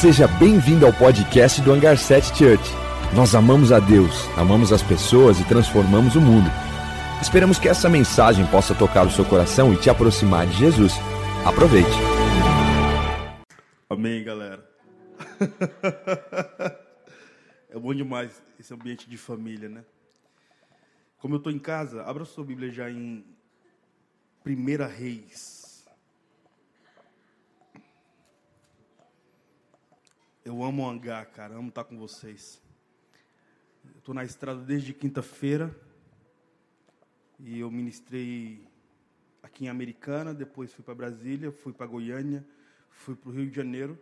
Seja bem-vindo ao podcast do Hangar 7 Church. Nós amamos a Deus, amamos as pessoas e transformamos o mundo. Esperamos que essa mensagem possa tocar o seu coração e te aproximar de Jesus. Aproveite. Amém, galera. é bom demais esse ambiente de família, né? Como eu estou em casa, abra sua Bíblia já em Primeira Reis. Eu amo hangar, cara. Amo estar com vocês. Estou na estrada desde quinta-feira. E eu ministrei aqui em Americana. Depois fui para Brasília, fui para Goiânia, fui para o Rio de Janeiro.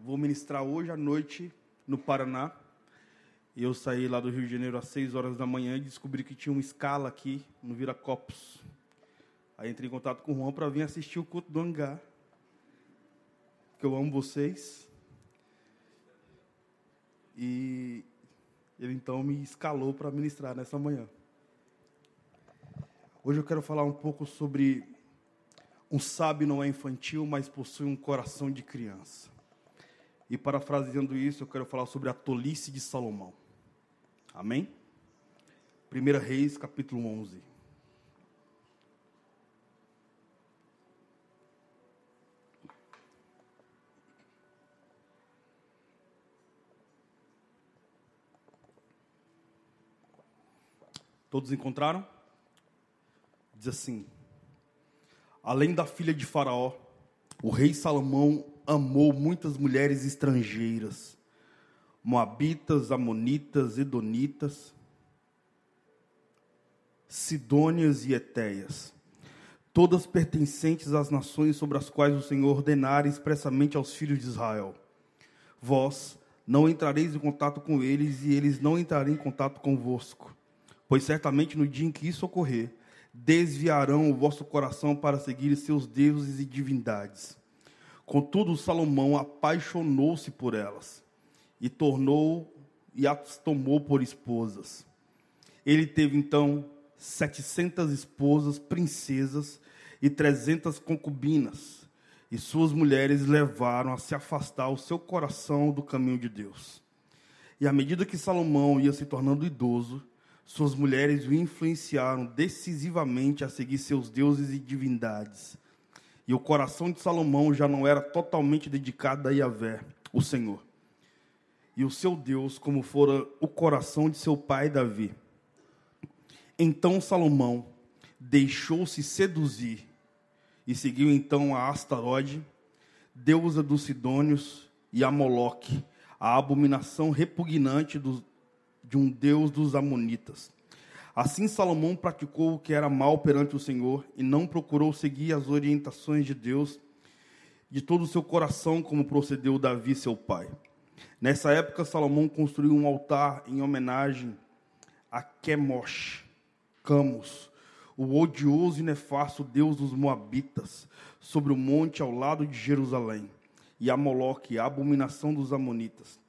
Vou ministrar hoje à noite no Paraná. E eu saí lá do Rio de Janeiro às 6 horas da manhã e descobri que tinha uma escala aqui no Viracopos. Aí entrei em contato com o Juan para vir assistir o culto do hangar. Que eu amo vocês. E ele então me escalou para ministrar nessa manhã. Hoje eu quero falar um pouco sobre um sábio não é infantil, mas possui um coração de criança. E parafraseando isso, eu quero falar sobre a tolice de Salomão. Amém? 1 Reis, capítulo 11. Todos encontraram? Diz assim: Além da filha de Faraó, o rei Salomão amou muitas mulheres estrangeiras, moabitas, amonitas, edonitas, sidônias e etéias, todas pertencentes às nações sobre as quais o Senhor ordenara expressamente aos filhos de Israel. Vós não entrareis em contato com eles e eles não entrarão em contato convosco Pois certamente no dia em que isso ocorrer, desviarão o vosso coração para seguir seus deuses e divindades. Contudo, Salomão apaixonou-se por elas e tornou e as tomou por esposas. Ele teve então setecentas esposas, princesas e trezentas concubinas, e suas mulheres levaram a se afastar o seu coração do caminho de Deus. E à medida que Salomão ia se tornando idoso, suas mulheres o influenciaram decisivamente a seguir seus deuses e divindades. E o coração de Salomão já não era totalmente dedicado a Yahvé, o Senhor. E o seu Deus, como fora o coração de seu pai Davi. Então Salomão deixou-se seduzir e seguiu então a Astarode, deusa dos Sidônios, e a Moloque, a abominação repugnante dos, de um Deus dos Amonitas. Assim Salomão praticou o que era mal perante o Senhor e não procurou seguir as orientações de Deus de todo o seu coração, como procedeu Davi, seu pai. Nessa época, Salomão construiu um altar em homenagem a Quemosh, Camus, o odioso e nefasto deus dos Moabitas, sobre o monte ao lado de Jerusalém, e a Moloque, a abominação dos Amonitas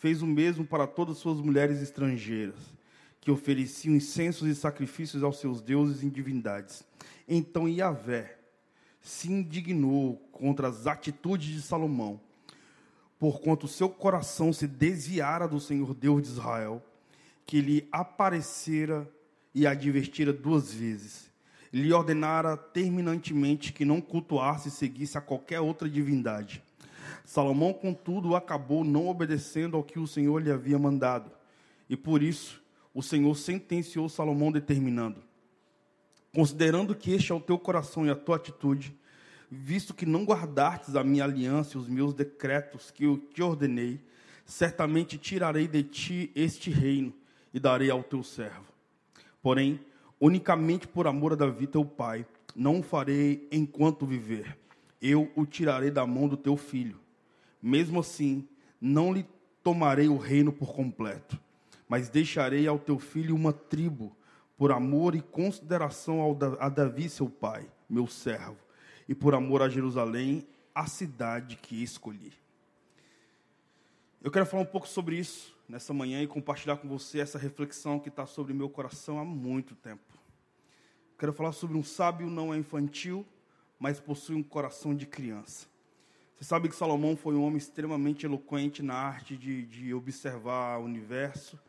fez o mesmo para todas suas mulheres estrangeiras, que ofereciam incensos e sacrifícios aos seus deuses e divindades. Então Yahvé se indignou contra as atitudes de Salomão, porquanto seu coração se desviara do Senhor Deus de Israel, que lhe aparecera e advertira duas vezes. Lhe ordenara terminantemente que não cultuasse e seguisse a qualquer outra divindade Salomão, contudo, acabou não obedecendo ao que o Senhor lhe havia mandado. E por isso, o Senhor sentenciou Salomão, determinando: Considerando que este é o teu coração e a tua atitude, visto que não guardastes a minha aliança e os meus decretos que eu te ordenei, certamente tirarei de ti este reino e darei ao teu servo. Porém, unicamente por amor a Davi, teu pai, não o farei enquanto viver. Eu o tirarei da mão do teu filho mesmo assim, não lhe tomarei o reino por completo, mas deixarei ao teu filho uma tribo, por amor e consideração a Davi, seu pai, meu servo, e por amor a Jerusalém, a cidade que escolhi. Eu quero falar um pouco sobre isso nessa manhã e compartilhar com você essa reflexão que está sobre meu coração há muito tempo. Quero falar sobre um sábio não é infantil, mas possui um coração de criança. Você sabe que Salomão foi um homem extremamente eloquente na arte de, de observar o universo.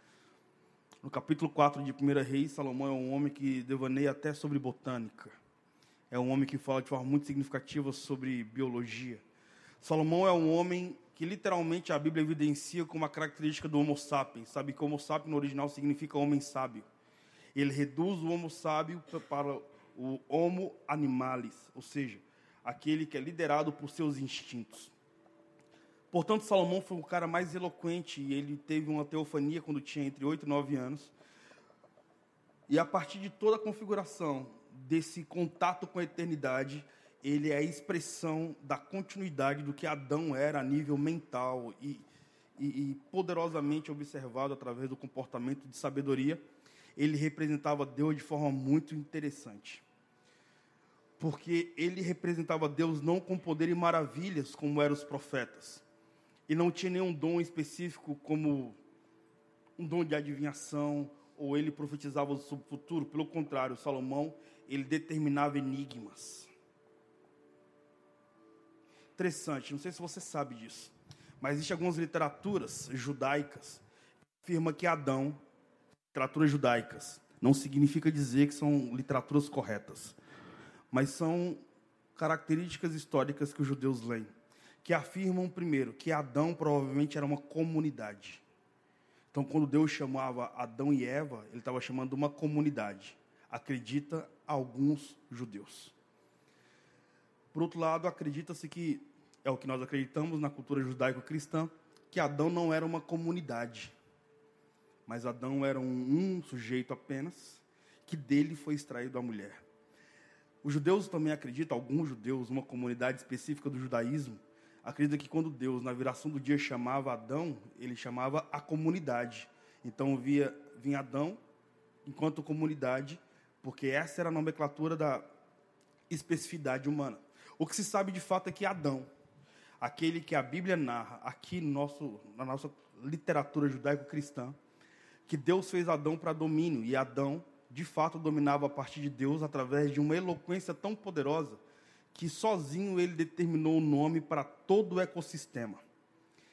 No capítulo 4 de 1 Reis, Salomão é um homem que devaneia até sobre botânica. É um homem que fala de forma muito significativa sobre biologia. Salomão é um homem que literalmente a Bíblia evidencia como uma característica do Homo sapiens. Sabe que Homo sapiens no original significa homem sábio. Ele reduz o Homo sábio para o Homo animalis, ou seja, aquele que é liderado por seus instintos. Portanto, Salomão foi o cara mais eloquente e ele teve uma teofania quando tinha entre 8 e 9 anos. E a partir de toda a configuração desse contato com a eternidade, ele é a expressão da continuidade do que Adão era a nível mental e, e, e poderosamente observado através do comportamento de sabedoria. Ele representava Deus de forma muito interessante. Porque ele representava Deus não com poder e maravilhas, como eram os profetas. E não tinha nenhum dom específico, como um dom de adivinhação, ou ele profetizava sobre o futuro. Pelo contrário, Salomão, ele determinava enigmas interessante, não sei se você sabe disso, mas existem algumas literaturas judaicas que afirmam que Adão, literaturas judaicas, não significa dizer que são literaturas corretas, mas são características históricas que os judeus leem, que afirmam, primeiro, que Adão provavelmente era uma comunidade. Então, quando Deus chamava Adão e Eva, ele estava chamando uma comunidade. Acredita alguns judeus. Por outro lado, acredita-se que é o que nós acreditamos na cultura judaico-cristã, que Adão não era uma comunidade, mas Adão era um, um sujeito apenas, que dele foi extraído a mulher. Os judeus também acreditam, alguns judeus, uma comunidade específica do judaísmo, acredita que quando Deus, na viração do dia, chamava Adão, ele chamava a comunidade. Então via, vinha Adão enquanto comunidade, porque essa era a nomenclatura da especificidade humana. O que se sabe de fato é que Adão, aquele que a Bíblia narra aqui no nosso, na nossa literatura judaico-cristã, que Deus fez Adão para domínio, e Adão, de fato, dominava a partir de Deus através de uma eloquência tão poderosa que sozinho ele determinou o nome para todo o ecossistema.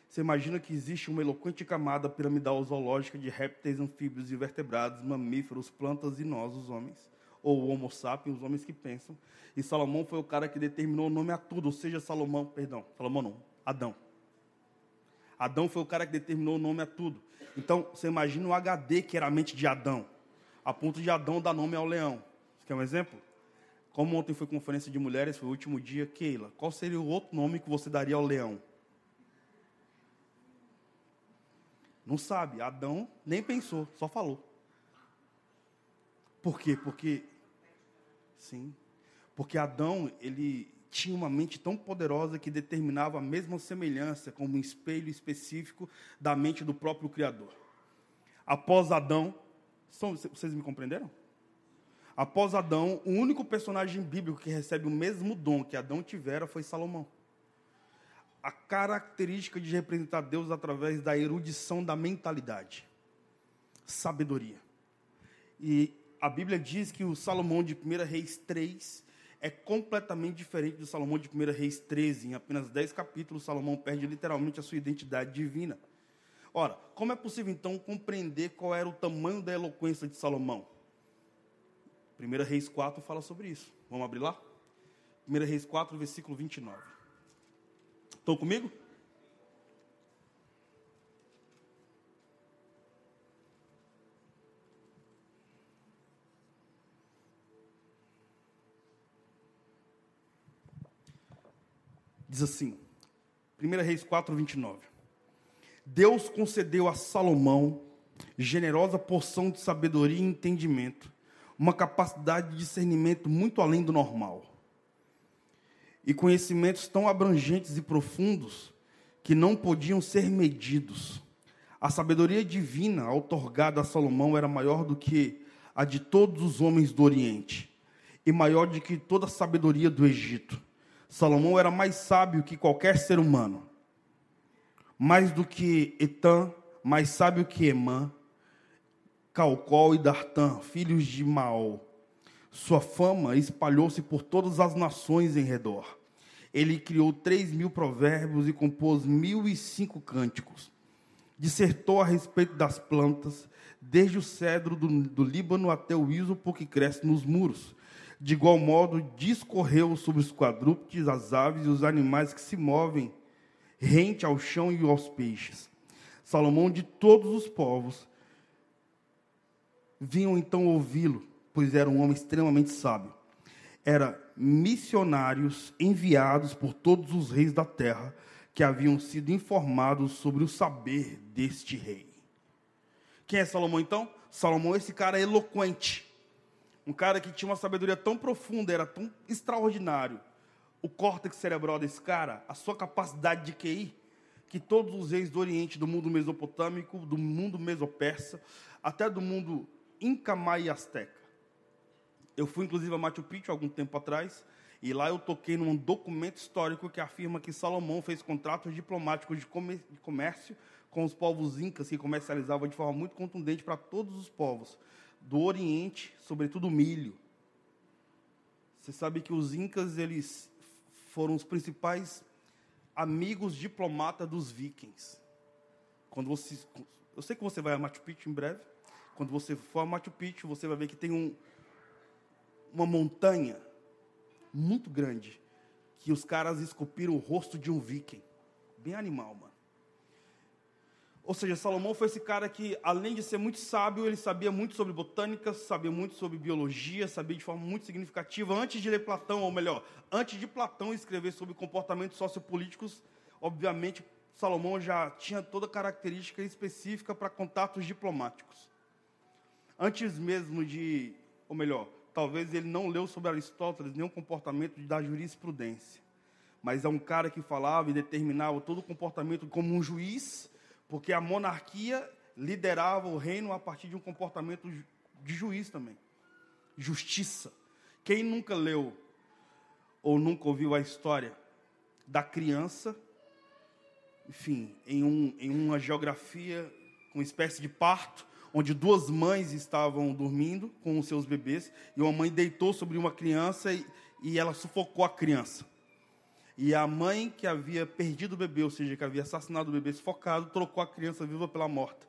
Você imagina que existe uma eloquente camada piramidal zoológica de répteis, anfíbios, invertebrados, mamíferos, plantas e nós, os homens ou Homo sapiens, os homens que pensam. E Salomão foi o cara que determinou o nome a tudo, ou seja, Salomão, perdão, Salomão não, Adão. Adão foi o cara que determinou o nome a tudo. Então, você imagina o HD que era a mente de Adão, a ponto de Adão dar nome ao leão. Você quer um exemplo? Como ontem foi conferência de mulheres, foi o último dia, Keila, qual seria o outro nome que você daria ao leão? Não sabe, Adão nem pensou, só falou. Por quê? Porque sim, porque Adão, ele tinha uma mente tão poderosa que determinava a mesma semelhança como um espelho específico da mente do próprio criador. Após Adão, são, vocês me compreenderam? Após Adão, o único personagem bíblico que recebe o mesmo dom que Adão tivera foi Salomão. A característica de representar Deus através da erudição da mentalidade, sabedoria. E a Bíblia diz que o Salomão de 1 Reis 3 é completamente diferente do Salomão de 1 Reis 13. Em apenas 10 capítulos, Salomão perde literalmente a sua identidade divina. Ora, como é possível então compreender qual era o tamanho da eloquência de Salomão? 1 Reis 4 fala sobre isso. Vamos abrir lá? 1 Reis 4, versículo 29. Estão comigo? Diz assim, 1 Reis 4, 29. Deus concedeu a Salomão generosa porção de sabedoria e entendimento, uma capacidade de discernimento muito além do normal. E conhecimentos tão abrangentes e profundos que não podiam ser medidos. A sabedoria divina outorgada a Salomão era maior do que a de todos os homens do Oriente, e maior do que toda a sabedoria do Egito. Salomão era mais sábio que qualquer ser humano. Mais do que Etan, mais sábio que Emã, Calcol e Dartan, filhos de Maol. Sua fama espalhou-se por todas as nações em redor. ele criou três mil provérbios e compôs mil e cinco cânticos. Dissertou a respeito das plantas, desde o cedro do, do Líbano até o ísopo que cresce nos muros. De igual modo, discorreu sobre os quadrúpedes, as aves e os animais que se movem rente ao chão e aos peixes. Salomão, de todos os povos, vinham então ouvi-lo, pois era um homem extremamente sábio. Era missionários enviados por todos os reis da terra que haviam sido informados sobre o saber deste rei. Quem é Salomão então? Salomão é esse cara eloquente. Um cara que tinha uma sabedoria tão profunda, era tão extraordinário. O córtex cerebral desse cara, a sua capacidade de QI, que todos os reis do Oriente, do mundo mesopotâmico, do mundo mesopersa, até do mundo Inca, Maia e Azteca. Eu fui inclusive a Machu Picchu algum tempo atrás, e lá eu toquei num documento histórico que afirma que Salomão fez contratos diplomáticos de comércio com os povos incas, que comercializavam de forma muito contundente para todos os povos do Oriente, sobretudo milho. Você sabe que os incas eles foram os principais amigos diplomatas dos vikings. Quando você, eu sei que você vai a Machu Picchu em breve. Quando você for a Machu Picchu, você vai ver que tem um, uma montanha muito grande que os caras esculpiram o rosto de um viking. Bem animal, mano. Ou seja, Salomão foi esse cara que, além de ser muito sábio, ele sabia muito sobre botânica, sabia muito sobre biologia, sabia de forma muito significativa. Antes de ler Platão, ou melhor, antes de Platão escrever sobre comportamentos sociopolíticos, obviamente, Salomão já tinha toda característica específica para contatos diplomáticos. Antes mesmo de, ou melhor, talvez ele não leu sobre Aristóteles nenhum comportamento da jurisprudência, mas é um cara que falava e determinava todo o comportamento como um juiz, porque a monarquia liderava o reino a partir de um comportamento de juiz também. Justiça. Quem nunca leu ou nunca ouviu a história da criança, enfim, em, um, em uma geografia com espécie de parto, onde duas mães estavam dormindo com os seus bebês, e uma mãe deitou sobre uma criança e, e ela sufocou a criança. E a mãe que havia perdido o bebê, ou seja, que havia assassinado o bebê sufocado, trocou a criança viva pela morta.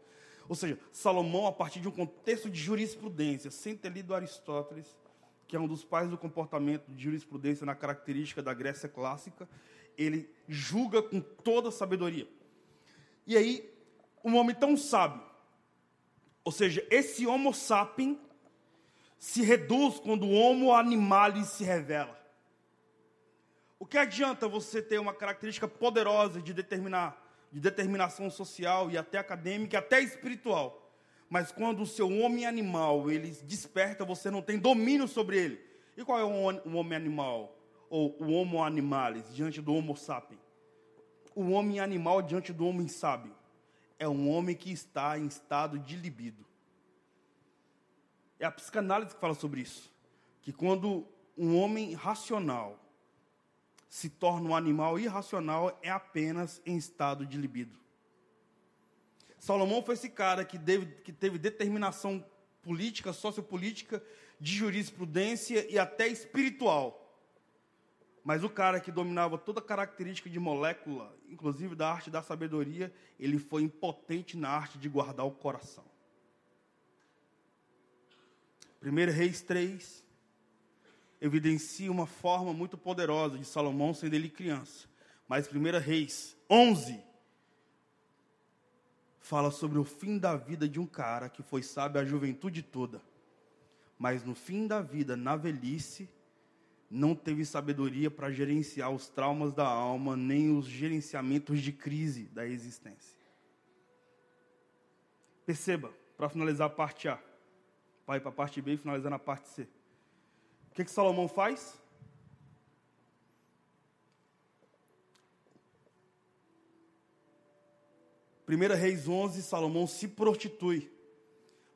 Ou seja, Salomão, a partir de um contexto de jurisprudência, sem ter lido Aristóteles, que é um dos pais do comportamento de jurisprudência na característica da Grécia clássica, ele julga com toda sabedoria. E aí, um homem tão sábio, ou seja, esse Homo sapiens se reduz quando o Homo animalis se revela. O que adianta você ter uma característica poderosa de determinar, de determinação social e até acadêmica, até espiritual, mas quando o seu homem animal ele desperta, você não tem domínio sobre ele. E qual é o homem animal ou o Homo animalis diante do Homo sapiens? O homem animal diante do homem sábio é um homem que está em estado de libido. É a psicanálise que fala sobre isso. Que quando um homem racional se torna um animal irracional, é apenas em estado de libido. Salomão foi esse cara que, teve, que teve determinação política, sociopolítica, de jurisprudência e até espiritual. Mas o cara que dominava toda a característica de molécula, inclusive da arte da sabedoria, ele foi impotente na arte de guardar o coração. 1 Reis 3 evidencia uma forma muito poderosa de Salomão sendo ele criança. Mas 1 Reis 11 fala sobre o fim da vida de um cara que foi sábio a juventude toda. Mas no fim da vida, na velhice, não teve sabedoria para gerenciar os traumas da alma, nem os gerenciamentos de crise da existência. Perceba, para finalizar a parte A, vai para a parte B e finalizar na parte C. O que, que Salomão faz? Primeira Reis 11, Salomão se prostitui.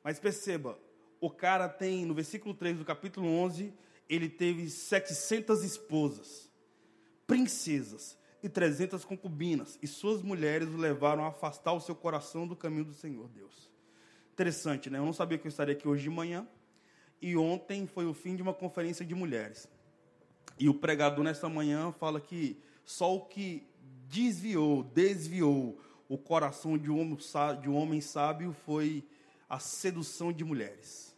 Mas perceba, o cara tem, no versículo 3 do capítulo 11, ele teve 700 esposas, princesas e 300 concubinas, e suas mulheres o levaram a afastar o seu coração do caminho do Senhor Deus. Interessante, né? Eu não sabia que eu estaria aqui hoje de manhã, e ontem foi o fim de uma conferência de mulheres. E o pregador nessa manhã fala que só o que desviou, desviou o coração de um homem, de um homem sábio foi a sedução de mulheres.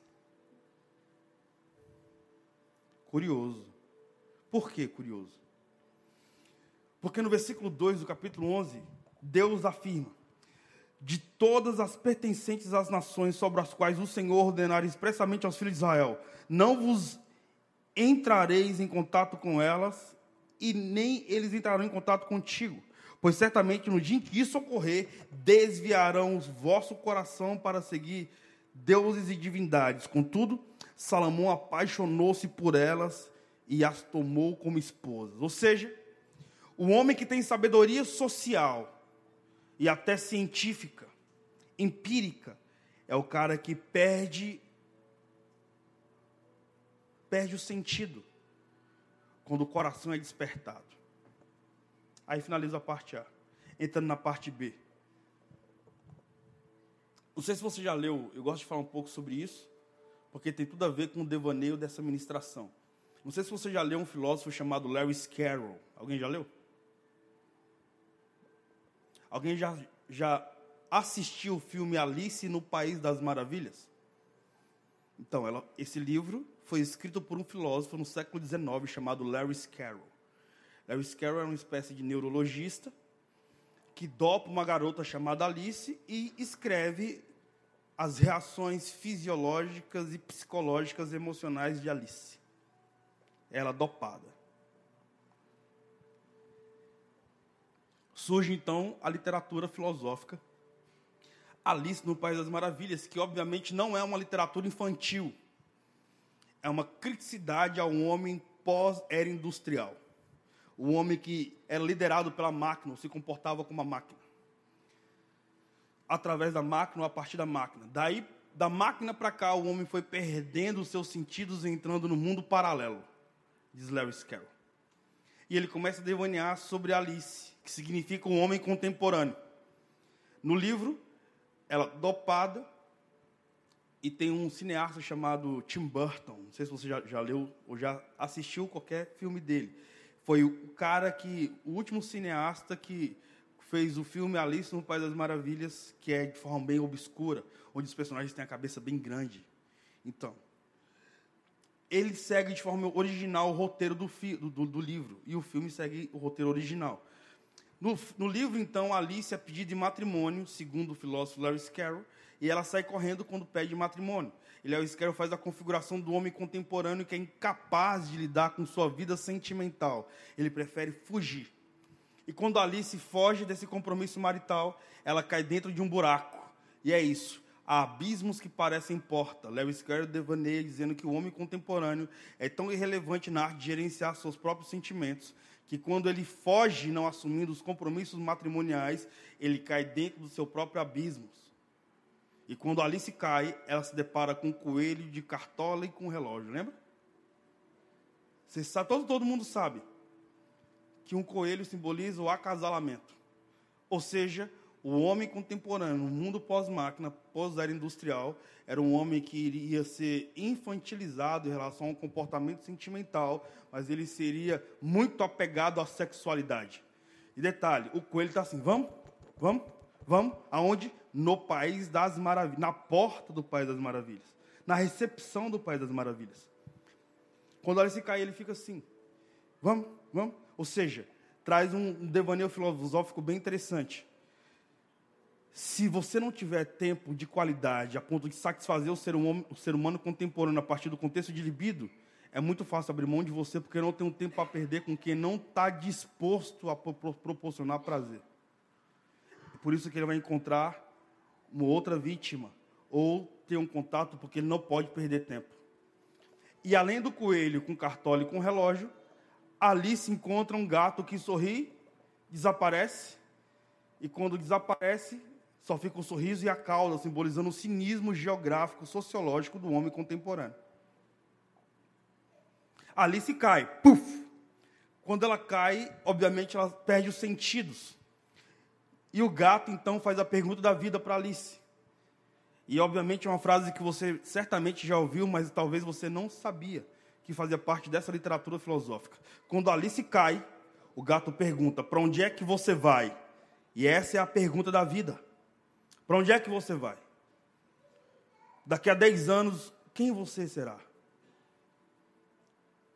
Curioso. Por que curioso? Porque no versículo 2 do capítulo 11, Deus afirma: De todas as pertencentes às nações sobre as quais o Senhor ordenara expressamente aos filhos de Israel, não vos entrareis em contato com elas, e nem eles entrarão em contato contigo. Pois certamente no dia em que isso ocorrer, desviarão o vosso coração para seguir deuses e divindades. Contudo, Salomão apaixonou-se por elas e as tomou como esposas. Ou seja, o homem que tem sabedoria social e até científica, empírica, é o cara que perde perde o sentido quando o coração é despertado. Aí finaliza a parte A, entrando na parte B. Não sei se você já leu, eu gosto de falar um pouco sobre isso, porque tem tudo a ver com o devaneio dessa ministração. Não sei se você já leu um filósofo chamado Lewis Carroll. Alguém já leu? Alguém já, já assistiu o filme Alice no País das Maravilhas? Então, ela, esse livro foi escrito por um filósofo no século XIX chamado Lewis Carroll. Lewis Carroll era uma espécie de neurologista que dopa uma garota chamada Alice e escreve as reações fisiológicas e psicológicas emocionais de Alice. Ela dopada. Surge então a literatura filosófica Alice no País das Maravilhas, que obviamente não é uma literatura infantil. É uma criticidade ao homem pós-era industrial. O homem que era liderado pela máquina, se comportava como uma máquina. Através da máquina ou a partir da máquina. Daí, da máquina para cá, o homem foi perdendo os seus sentidos e entrando no mundo paralelo, diz Lewis Carroll. E ele começa a devanear sobre Alice, que significa um homem contemporâneo. No livro, ela dopada, e tem um cineasta chamado Tim Burton, não sei se você já, já leu ou já assistiu qualquer filme dele. Foi o cara que, o último cineasta que fez o filme Alice no País das Maravilhas, que é de forma bem obscura, onde os personagens têm a cabeça bem grande. Então, ele segue de forma original o roteiro do, do, do livro, e o filme segue o roteiro original. No, no, livro, então, Alice é pedida de matrimônio, segundo o filósofo Lewis Carroll, e ela sai correndo quando pede matrimônio. E Lewis Carroll faz a configuração do homem contemporâneo que é incapaz de lidar com sua vida sentimental. Ele prefere fugir. E quando Alice foge desse compromisso marital, ela cai dentro de um buraco. E é isso. Há abismos que parecem porta. Lewis Carroll devaneia dizendo que o homem contemporâneo é tão irrelevante na arte de gerenciar seus próprios sentimentos que quando ele foge não assumindo os compromissos matrimoniais, ele cai dentro do seu próprio abismo. E quando Alice cai, ela se depara com um coelho de cartola e com um relógio, lembra? Você sabe, todo, todo mundo sabe que um coelho simboliza o acasalamento. Ou seja, o homem contemporâneo, no mundo pós-máquina, pós-era industrial, era um homem que iria ser infantilizado em relação ao comportamento sentimental, mas ele seria muito apegado à sexualidade. E detalhe, o coelho está assim, vamos, vamos, vamos, aonde? No País das Maravilhas, na porta do País das Maravilhas, na recepção do País das Maravilhas. Quando olha se cai, ele fica assim, vamos, vamos. Ou seja, traz um devaneio filosófico bem interessante se você não tiver tempo de qualidade a ponto de satisfazer o ser, humano, o ser humano contemporâneo a partir do contexto de libido, é muito fácil abrir mão de você porque não tem um tempo para perder com quem não está disposto a proporcionar prazer. É por isso que ele vai encontrar uma outra vítima ou ter um contato porque ele não pode perder tempo. E além do coelho com cartola e com relógio, ali se encontra um gato que sorri, desaparece, e quando desaparece, só fica o sorriso e a cauda, simbolizando o cinismo geográfico, sociológico do homem contemporâneo. Alice cai, puf! Quando ela cai, obviamente ela perde os sentidos. E o gato então faz a pergunta da vida para Alice. E obviamente é uma frase que você certamente já ouviu, mas talvez você não sabia, que fazia parte dessa literatura filosófica. Quando Alice cai, o gato pergunta: Para onde é que você vai? E essa é a pergunta da vida. Para onde é que você vai? Daqui a 10 anos, quem você será?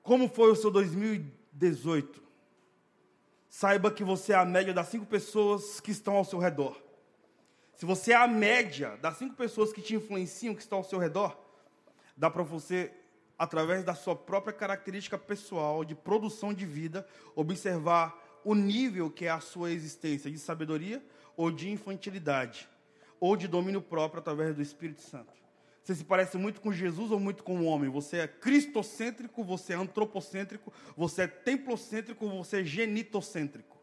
Como foi o seu 2018? Saiba que você é a média das cinco pessoas que estão ao seu redor. Se você é a média das cinco pessoas que te influenciam, que estão ao seu redor, dá para você, através da sua própria característica pessoal de produção de vida, observar o nível que é a sua existência de sabedoria ou de infantilidade, ou de domínio próprio através do Espírito Santo. Você se parece muito com Jesus ou muito com o homem? Você é cristocêntrico, você é antropocêntrico, você é templocêntrico, você é genitocêntrico.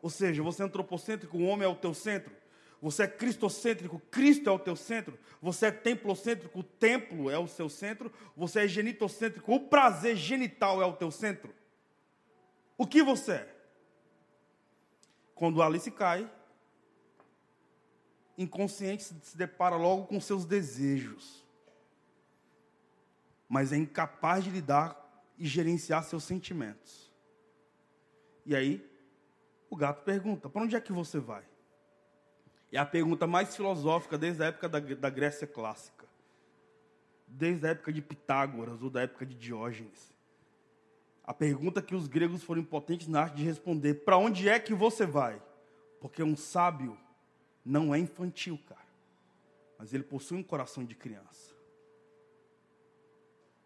Ou seja, você é antropocêntrico, o homem é o teu centro. Você é cristocêntrico, Cristo é o teu centro. Você é templocêntrico, o templo é o seu centro. Você é genitocêntrico, o prazer genital é o teu centro. O que você é? Quando Alice cai, inconsciente se depara logo com seus desejos, mas é incapaz de lidar e gerenciar seus sentimentos. E aí, o gato pergunta: para onde é que você vai? É a pergunta mais filosófica desde a época da, da Grécia clássica, desde a época de Pitágoras ou da época de Diógenes. A pergunta que os gregos foram impotentes na arte de responder: para onde é que você vai? Porque um sábio não é infantil, cara. Mas ele possui um coração de criança.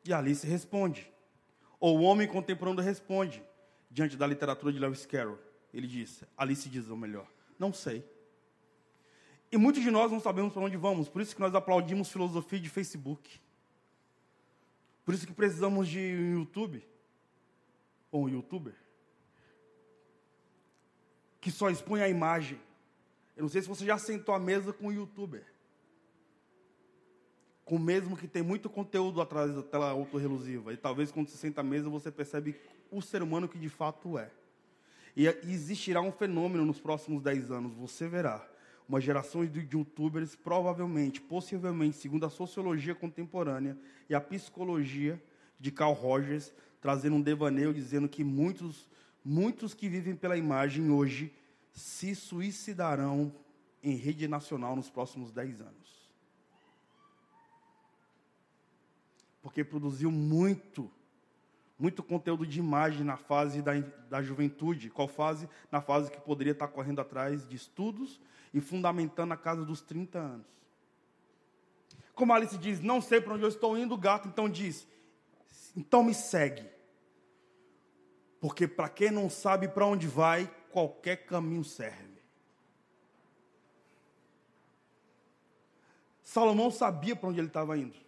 E Alice responde. Ou o homem contemporâneo responde, diante da literatura de Lewis Carroll. Ele diz, Alice diz, ou melhor, não sei. E muitos de nós não sabemos para onde vamos, por isso que nós aplaudimos filosofia de Facebook. Por isso que precisamos de um YouTube, ou um youtuber, que só expõe a imagem, eu não sei se você já sentou à mesa com um youtuber. Com o mesmo que tem muito conteúdo atrás da tela autorrelusiva. E talvez quando você senta à mesa você percebe o ser humano que de fato é. E existirá um fenômeno nos próximos 10 anos. Você verá uma geração de youtubers, provavelmente, possivelmente, segundo a sociologia contemporânea e a psicologia de Carl Rogers, trazendo um devaneio dizendo que muitos, muitos que vivem pela imagem hoje se suicidarão em rede nacional nos próximos 10 anos. Porque produziu muito, muito conteúdo de imagem na fase da, da juventude. Qual fase? Na fase que poderia estar correndo atrás de estudos e fundamentando a casa dos 30 anos. Como Alice diz, não sei para onde eu estou indo, o gato então diz, então me segue. Porque para quem não sabe para onde vai, qualquer caminho serve. Salomão sabia para onde ele estava indo.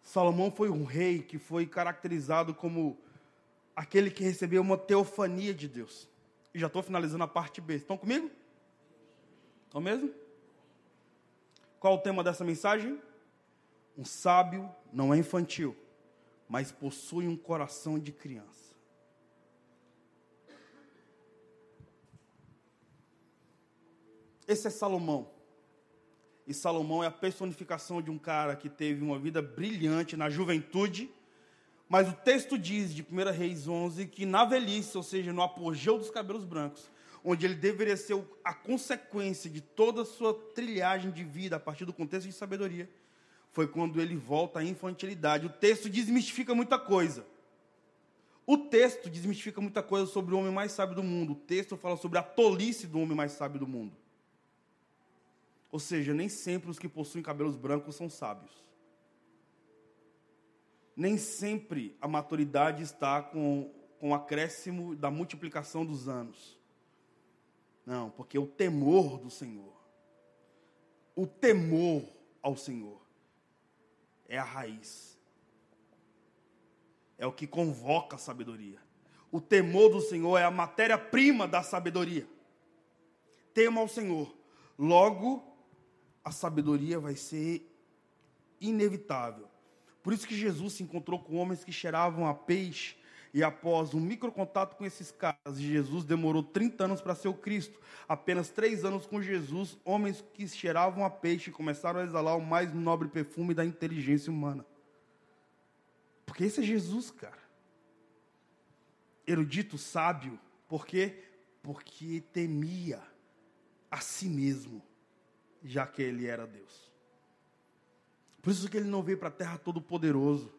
Salomão foi um rei que foi caracterizado como aquele que recebeu uma teofania de Deus. E já estou finalizando a parte B. Estão comigo? Estão mesmo? Qual o tema dessa mensagem? Um sábio não é infantil, mas possui um coração de criança. Esse é Salomão. E Salomão é a personificação de um cara que teve uma vida brilhante na juventude, mas o texto diz de 1 Reis 11 que na velhice, ou seja, no apogeu dos cabelos brancos, onde ele deveria ser a consequência de toda a sua trilhagem de vida a partir do contexto de sabedoria, foi quando ele volta à infantilidade. O texto desmistifica muita coisa. O texto desmistifica muita coisa sobre o homem mais sábio do mundo. O texto fala sobre a tolice do homem mais sábio do mundo. Ou seja, nem sempre os que possuem cabelos brancos são sábios. Nem sempre a maturidade está com, com o acréscimo da multiplicação dos anos. Não, porque o temor do Senhor, o temor ao Senhor, é a raiz. É o que convoca a sabedoria. O temor do Senhor é a matéria-prima da sabedoria. Tema ao Senhor. Logo, a sabedoria vai ser inevitável. Por isso que Jesus se encontrou com homens que cheiravam a peixe E após um microcontato com esses caras, Jesus demorou 30 anos para ser o Cristo. Apenas três anos com Jesus, homens que cheiravam a peixe começaram a exalar o mais nobre perfume da inteligência humana. Porque esse é Jesus, cara. Erudito, sábio. Por quê? Porque temia a si mesmo, já que ele era Deus. Por isso que ele não veio para a terra todo poderoso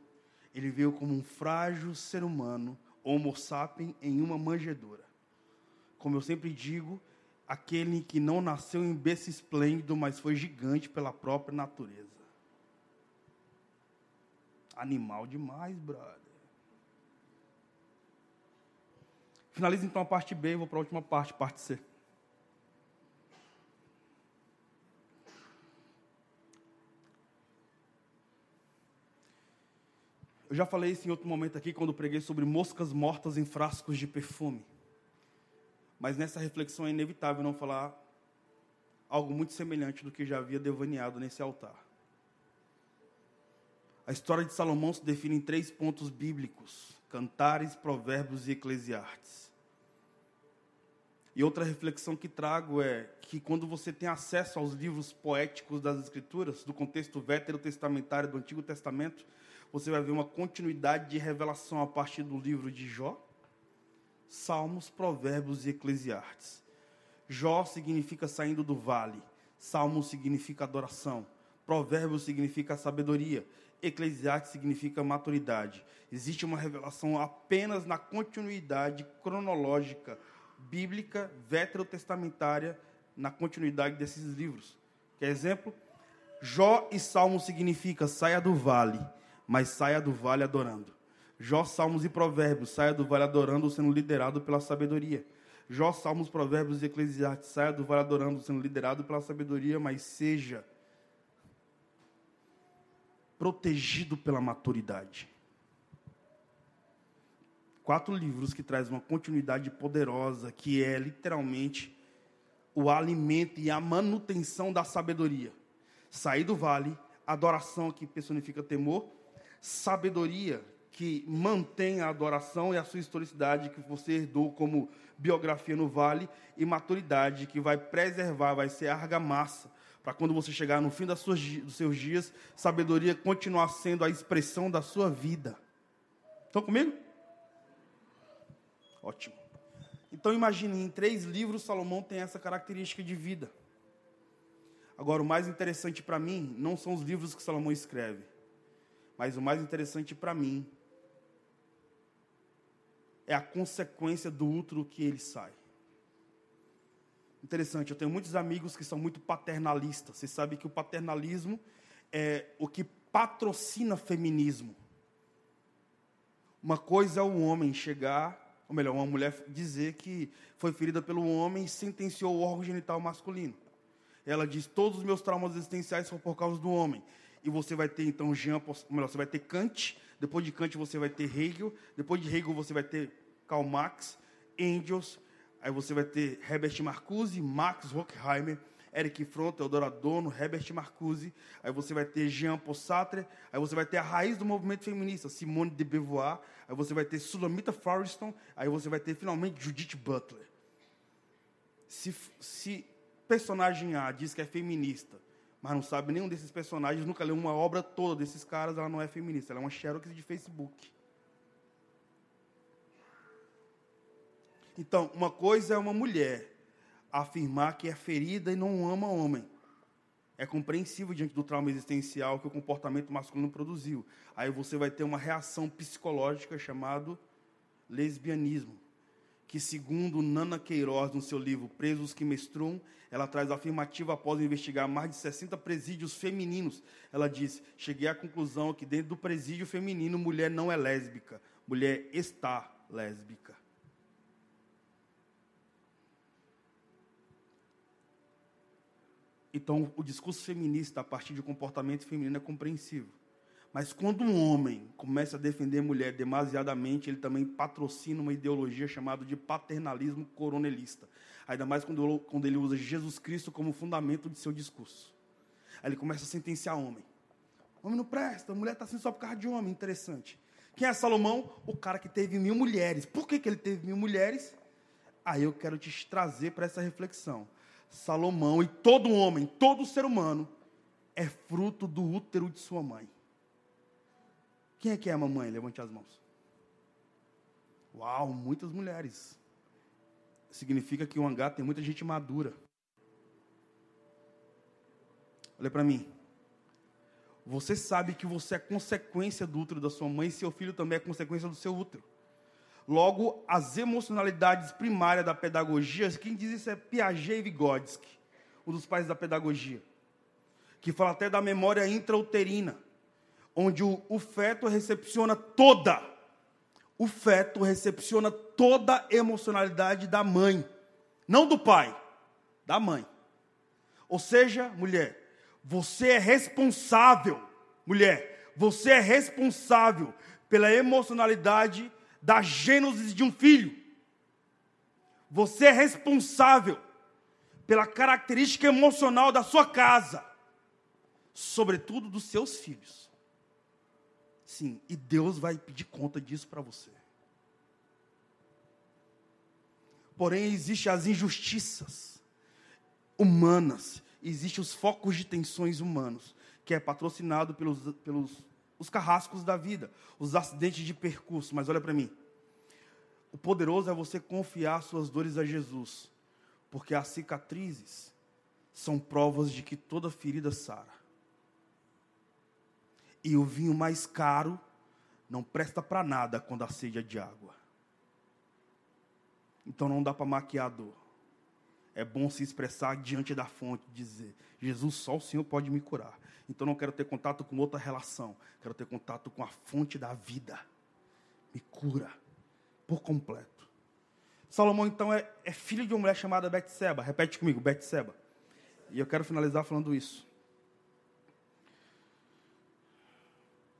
ele veio como um frágil ser humano, homo sapiens, em uma manjedoura. Como eu sempre digo, aquele que não nasceu em berço esplêndido, mas foi gigante pela própria natureza. Animal demais, brother. Finaliza então a parte B vou para a última parte, parte C. Eu já falei isso em outro momento aqui, quando preguei sobre moscas mortas em frascos de perfume. Mas nessa reflexão é inevitável não falar algo muito semelhante do que já havia devaneado nesse altar. A história de Salomão se define em três pontos bíblicos: Cantares, Provérbios e Eclesiastes. E outra reflexão que trago é que quando você tem acesso aos livros poéticos das Escrituras, do contexto veterotestamentário do Antigo Testamento, você vai ver uma continuidade de revelação a partir do livro de Jó, Salmos, Provérbios e Eclesiastes. Jó significa saindo do vale, Salmos significa adoração, Provérbios significa sabedoria, Eclesiastes significa maturidade. Existe uma revelação apenas na continuidade cronológica, bíblica, veterotestamentária, na continuidade desses livros. Quer exemplo? Jó e Salmos significa saia do vale mas saia do vale adorando. Jó, Salmos e Provérbios, saia do vale adorando, sendo liderado pela sabedoria. Jó, Salmos, Provérbios e Eclesiastes, saia do vale adorando, sendo liderado pela sabedoria, mas seja protegido pela maturidade. Quatro livros que trazem uma continuidade poderosa, que é literalmente o alimento e a manutenção da sabedoria. Sair do vale, adoração que personifica temor, sabedoria que mantém a adoração e a sua historicidade que você herdou como biografia no vale e maturidade que vai preservar, vai ser argamassa para quando você chegar no fim suas, dos seus dias, sabedoria continuar sendo a expressão da sua vida. Estão comigo? Ótimo. Então imagine, em três livros Salomão tem essa característica de vida. Agora, o mais interessante para mim não são os livros que Salomão escreve mas o mais interessante para mim é a consequência do útero que ele sai. Interessante, eu tenho muitos amigos que são muito paternalistas. Você sabe que o paternalismo é o que patrocina feminismo. Uma coisa é o homem chegar, ou melhor, uma mulher dizer que foi ferida pelo homem e sentenciou o órgão genital masculino. Ela diz: todos os meus traumas existenciais são por causa do homem e você vai ter então Jean, melhor, você vai ter Kant, depois de Kant você vai ter Hegel, depois de Hegel você vai ter Karl Marx, Engels, aí você vai ter Herbert Marcuse, Max Horkheimer, Eric Fromm, Teodoro Adorno, Herbert Marcuse, aí você vai ter Jean Paul Sartre, aí você vai ter a raiz do movimento feminista, Simone de Beauvoir, aí você vai ter Sulamita Forreston, aí você vai ter finalmente Judith Butler. Se, se personagem A diz que é feminista, mas não sabe nenhum desses personagens, nunca leu uma obra toda desses caras, ela não é feminista, ela é uma xerox de Facebook. Então, uma coisa é uma mulher afirmar que é ferida e não ama homem. É compreensível diante do trauma existencial que o comportamento masculino produziu. Aí você vai ter uma reação psicológica chamada lesbianismo que, segundo Nana Queiroz, no seu livro Presos que Menstruam, ela traz a afirmativa após investigar mais de 60 presídios femininos. Ela diz: Cheguei à conclusão que dentro do presídio feminino, mulher não é lésbica, mulher está lésbica. Então, o discurso feminista a partir de comportamento feminino é compreensível. Mas quando um homem começa a defender mulher demasiadamente, ele também patrocina uma ideologia chamada de paternalismo coronelista. Ainda mais quando, quando ele usa Jesus Cristo como fundamento de seu discurso. Aí ele começa a sentenciar homem. Homem não presta, mulher está assim só por causa de homem. Interessante. Quem é Salomão? O cara que teve mil mulheres. Por que, que ele teve mil mulheres? Aí eu quero te trazer para essa reflexão. Salomão e todo homem, todo ser humano, é fruto do útero de sua mãe. Quem é que é a mamãe? Levante as mãos. Uau, muitas mulheres. Significa que o hangar tem muita gente madura. Olha para mim. Você sabe que você é consequência do útero da sua mãe e seu filho também é consequência do seu útero. Logo, as emocionalidades primárias da pedagogia, quem diz isso é Piaget e Vygotsky, um dos pais da pedagogia, que fala até da memória intrauterina, onde o, o feto recepciona toda, o feto recepciona toda a emocionalidade da mãe, não do pai, da mãe. Ou seja, mulher, você é responsável, mulher, você é responsável pela emocionalidade da gênese de um filho. Você é responsável pela característica emocional da sua casa, sobretudo dos seus filhos. Sim, e Deus vai pedir conta disso para você. Porém, existem as injustiças humanas existem os focos de tensões humanos, que é patrocinado pelos, pelos os carrascos da vida, os acidentes de percurso. Mas olha para mim. O poderoso é você confiar suas dores a Jesus, porque as cicatrizes são provas de que toda ferida sara. E o vinho mais caro não presta para nada quando a sede é de água. Então não dá para maquiar a dor é bom se expressar diante da fonte, dizer: Jesus, só o Senhor pode me curar. Então não quero ter contato com outra relação, quero ter contato com a fonte da vida. Me cura por completo. Salomão então é, é filho de uma mulher chamada Betseba. Repete comigo, Betseba. E eu quero finalizar falando isso.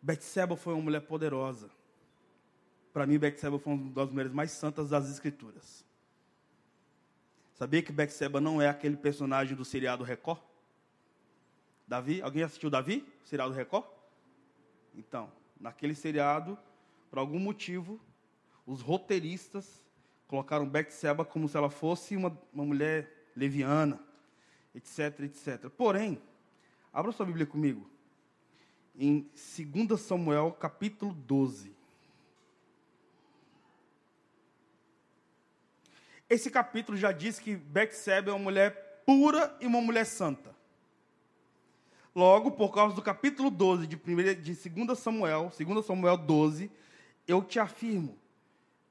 Betseba foi uma mulher poderosa. Para mim, Betseba foi uma das mulheres mais santas das Escrituras. Sabia que Betseba não é aquele personagem do seriado Record? Davi, alguém assistiu Davi? O seriado Record? Então, naquele seriado, por algum motivo, os roteiristas colocaram Betseba como se ela fosse uma, uma mulher leviana, etc, etc. Porém, abra sua Bíblia comigo. Em 2 Samuel, capítulo 12. Esse capítulo já diz que Betseba é uma mulher pura e uma mulher santa. Logo, por causa do capítulo 12 de, primeira, de 2 Samuel, 2 Samuel 12, eu te afirmo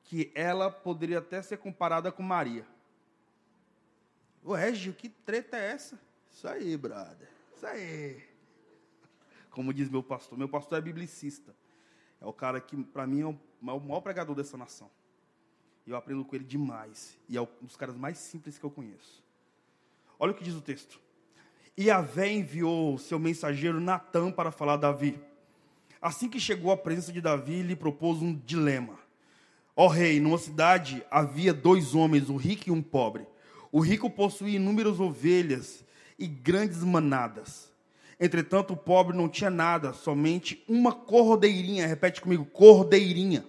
que ela poderia até ser comparada com Maria. Ué, Gil, que treta é essa? Isso aí, brother. Isso aí. Como diz meu pastor, meu pastor é biblicista. É o cara que, para mim, é o maior pregador dessa nação. E eu aprendo com ele demais. E é um dos caras mais simples que eu conheço. Olha o que diz o texto. E Vé enviou seu mensageiro Natã para falar a Davi. Assim que chegou à presença de Davi, lhe propôs um dilema. Ó rei, numa cidade havia dois homens, um rico e um pobre. O rico possuía inúmeras ovelhas e grandes manadas. Entretanto, o pobre não tinha nada, somente uma cordeirinha. Repete comigo, cordeirinha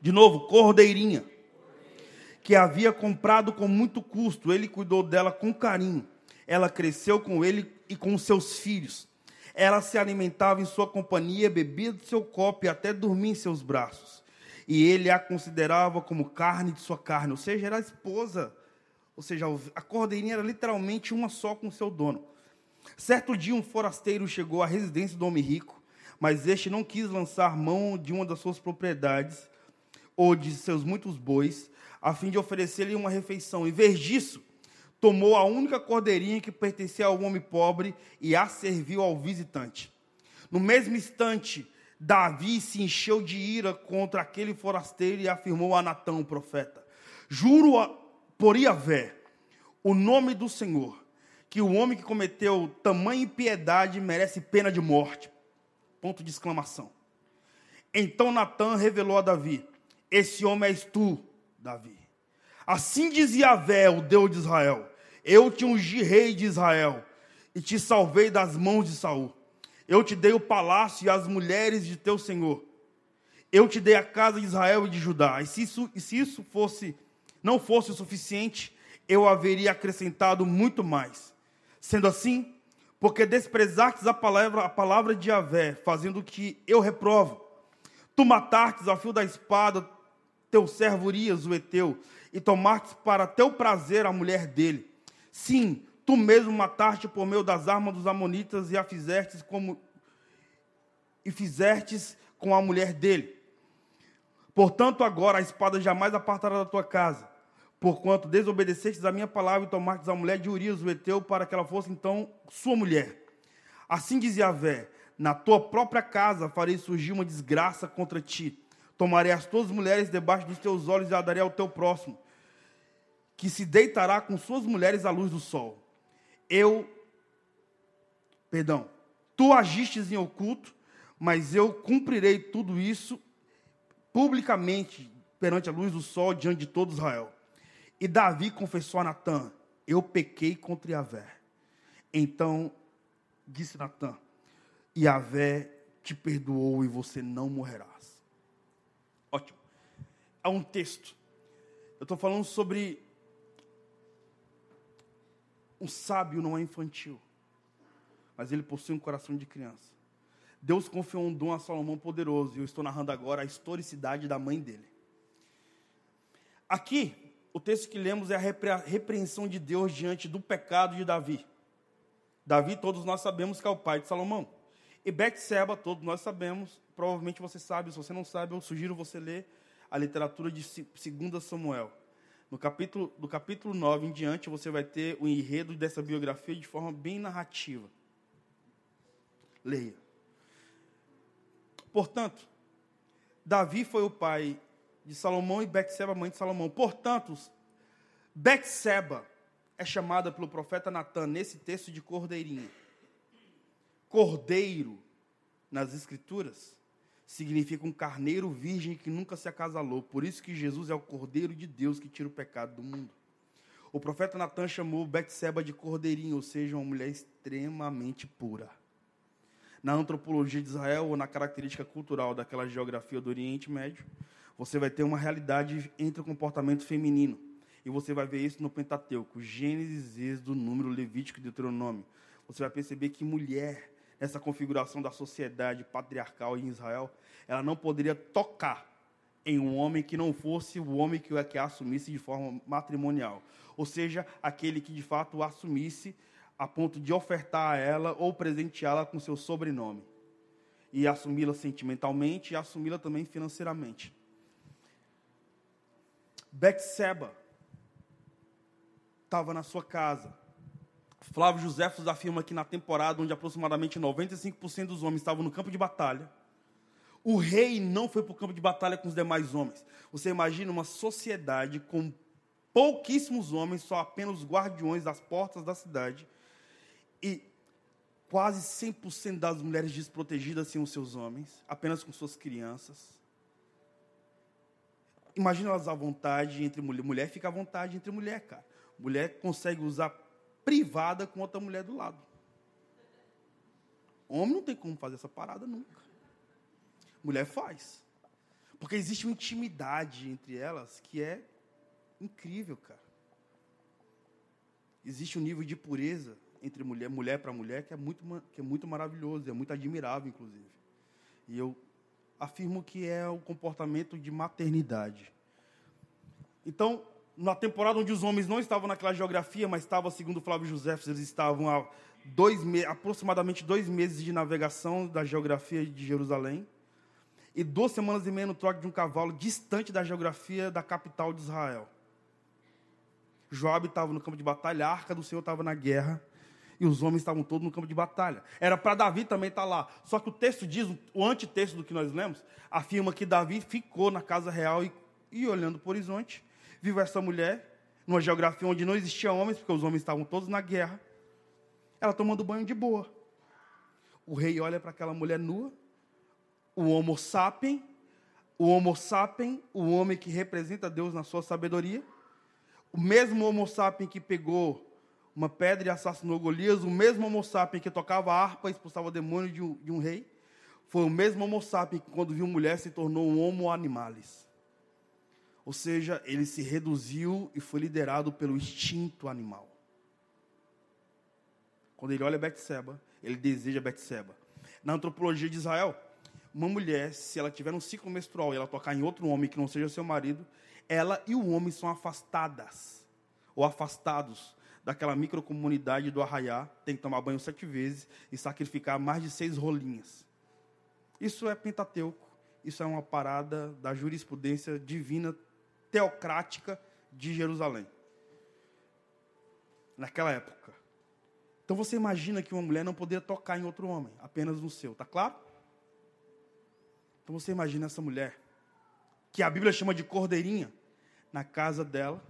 de novo, cordeirinha, que havia comprado com muito custo. Ele cuidou dela com carinho. Ela cresceu com ele e com seus filhos. Ela se alimentava em sua companhia, bebia do seu copo e até dormia em seus braços. E ele a considerava como carne de sua carne, ou seja, era a esposa. Ou seja, a cordeirinha era literalmente uma só com seu dono. Certo dia, um forasteiro chegou à residência do homem rico, mas este não quis lançar mão de uma das suas propriedades ou de seus muitos bois, a fim de oferecer-lhe uma refeição. Em vez disso, tomou a única cordeirinha que pertencia ao homem pobre e a serviu ao visitante. No mesmo instante, Davi se encheu de ira contra aquele forasteiro e afirmou a Natão, o profeta: Juro por Iavé, o nome do Senhor, que o homem que cometeu tamanha impiedade merece pena de morte. Ponto de exclamação. Então Natã revelou a Davi: esse homem és tu, Davi. Assim dizia Vé, o Deus de Israel: Eu te ungi rei de Israel e te salvei das mãos de Saul. Eu te dei o palácio e as mulheres de teu senhor. Eu te dei a casa de Israel e de Judá. E se isso, e se isso fosse, não fosse o suficiente, eu haveria acrescentado muito mais. Sendo assim, porque desprezastes a palavra, a palavra de Javé, fazendo o que eu reprovo. Tu matastes a fio da espada teu servo Urias, o Eteu, e tomastes para teu prazer a mulher dele. Sim, tu mesmo mataste por meio das armas dos amonitas e a fizestes como e fizestes com a mulher dele. Portanto, agora a espada jamais apartará da tua casa, porquanto desobedecestes a minha palavra e tomastes a mulher de Urias, o Eteu, para que ela fosse então sua mulher. Assim dizia Yahvé, na tua própria casa farei surgir uma desgraça contra ti. Tomarei as tuas mulheres debaixo dos teus olhos e a darei ao teu próximo, que se deitará com suas mulheres à luz do sol. Eu, perdão, tu agistes em oculto, mas eu cumprirei tudo isso publicamente perante a luz do sol diante de todo Israel. E Davi confessou a Natã: Eu pequei contra Yahvé. Então disse Natã: Yahvé te perdoou e você não morrerás. Ótimo. É um texto. Eu estou falando sobre um sábio não é infantil, mas ele possui um coração de criança. Deus confiou um dom a Salomão poderoso, e eu estou narrando agora a historicidade da mãe dele. Aqui, o texto que lemos é a repreensão de Deus diante do pecado de Davi. Davi, todos nós sabemos que é o pai de Salomão. E Betseba, todos nós sabemos, provavelmente você sabe, se você não sabe, eu sugiro você ler a literatura de 2 Samuel. No capítulo, do capítulo 9 em diante, você vai ter o enredo dessa biografia de forma bem narrativa. Leia. Portanto, Davi foi o pai de Salomão e Betseba, mãe de Salomão. Portanto, Betseba é chamada pelo profeta Natan nesse texto de cordeirinho. Cordeiro, nas escrituras, significa um carneiro virgem que nunca se acasalou. Por isso que Jesus é o Cordeiro de Deus que tira o pecado do mundo. O profeta Natan chamou Betseba de cordeirinho, ou seja, uma mulher extremamente pura. Na antropologia de Israel ou na característica cultural daquela geografia do Oriente Médio, você vai ter uma realidade entre o comportamento feminino. E você vai ver isso no Pentateuco, Gênesis, Êxodo, Número, Levítico e Deuteronômio. Você vai perceber que mulher essa configuração da sociedade patriarcal em Israel, ela não poderia tocar em um homem que não fosse o homem que, que a assumisse de forma matrimonial. Ou seja, aquele que de fato assumisse a ponto de ofertar a ela ou presenteá-la com seu sobrenome. E assumi-la sentimentalmente e assumi-la também financeiramente. Betseba estava na sua casa. Flávio José afirma que na temporada onde aproximadamente 95% dos homens estavam no campo de batalha, o rei não foi para o campo de batalha com os demais homens. Você imagina uma sociedade com pouquíssimos homens, só apenas guardiões das portas da cidade, e quase 100% das mulheres desprotegidas sem os seus homens, apenas com suas crianças. Imagina elas à vontade entre mulher. Mulher fica à vontade entre mulher, cara. Mulher consegue usar privada com outra mulher do lado. Homem não tem como fazer essa parada nunca. Mulher faz. Porque existe uma intimidade entre elas que é incrível, cara. Existe um nível de pureza entre mulher, mulher para mulher que é muito que é muito maravilhoso, é muito admirável inclusive. E eu afirmo que é o comportamento de maternidade. Então, na temporada onde os homens não estavam naquela geografia, mas estavam, segundo Flávio José, eles estavam há dois aproximadamente dois meses de navegação da geografia de Jerusalém e duas semanas e meia no trote de um cavalo distante da geografia da capital de Israel. Joab estava no campo de batalha, a arca do Senhor estava na guerra e os homens estavam todos no campo de batalha. Era para Davi também estar lá. Só que o texto diz, o antitexto do que nós lemos, afirma que Davi ficou na casa real e, e olhando para o horizonte, viu essa mulher, numa geografia onde não existia homens, porque os homens estavam todos na guerra, ela tomando banho de boa. O rei olha para aquela mulher nua, o homo sapien, o homo sapien, o homem que representa Deus na sua sabedoria, o mesmo homo sapien que pegou uma pedra e assassinou Golias, o mesmo homo que tocava harpa e expulsava o demônio de um, de um rei, foi o mesmo Homo que, quando viu mulher, se tornou um Homo animalis. Ou seja, ele se reduziu e foi liderado pelo instinto animal. Quando ele olha Betseba, ele deseja Betseba. Na antropologia de Israel, uma mulher, se ela tiver um ciclo menstrual e ela tocar em outro homem que não seja seu marido, ela e o homem são afastadas ou afastados daquela microcomunidade do arraiá, tem que tomar banho sete vezes e sacrificar mais de seis rolinhas. Isso é Pentateuco, isso é uma parada da jurisprudência divina teocrática de Jerusalém. Naquela época. Então você imagina que uma mulher não poderia tocar em outro homem, apenas no seu, tá claro? Então você imagina essa mulher, que a Bíblia chama de cordeirinha, na casa dela.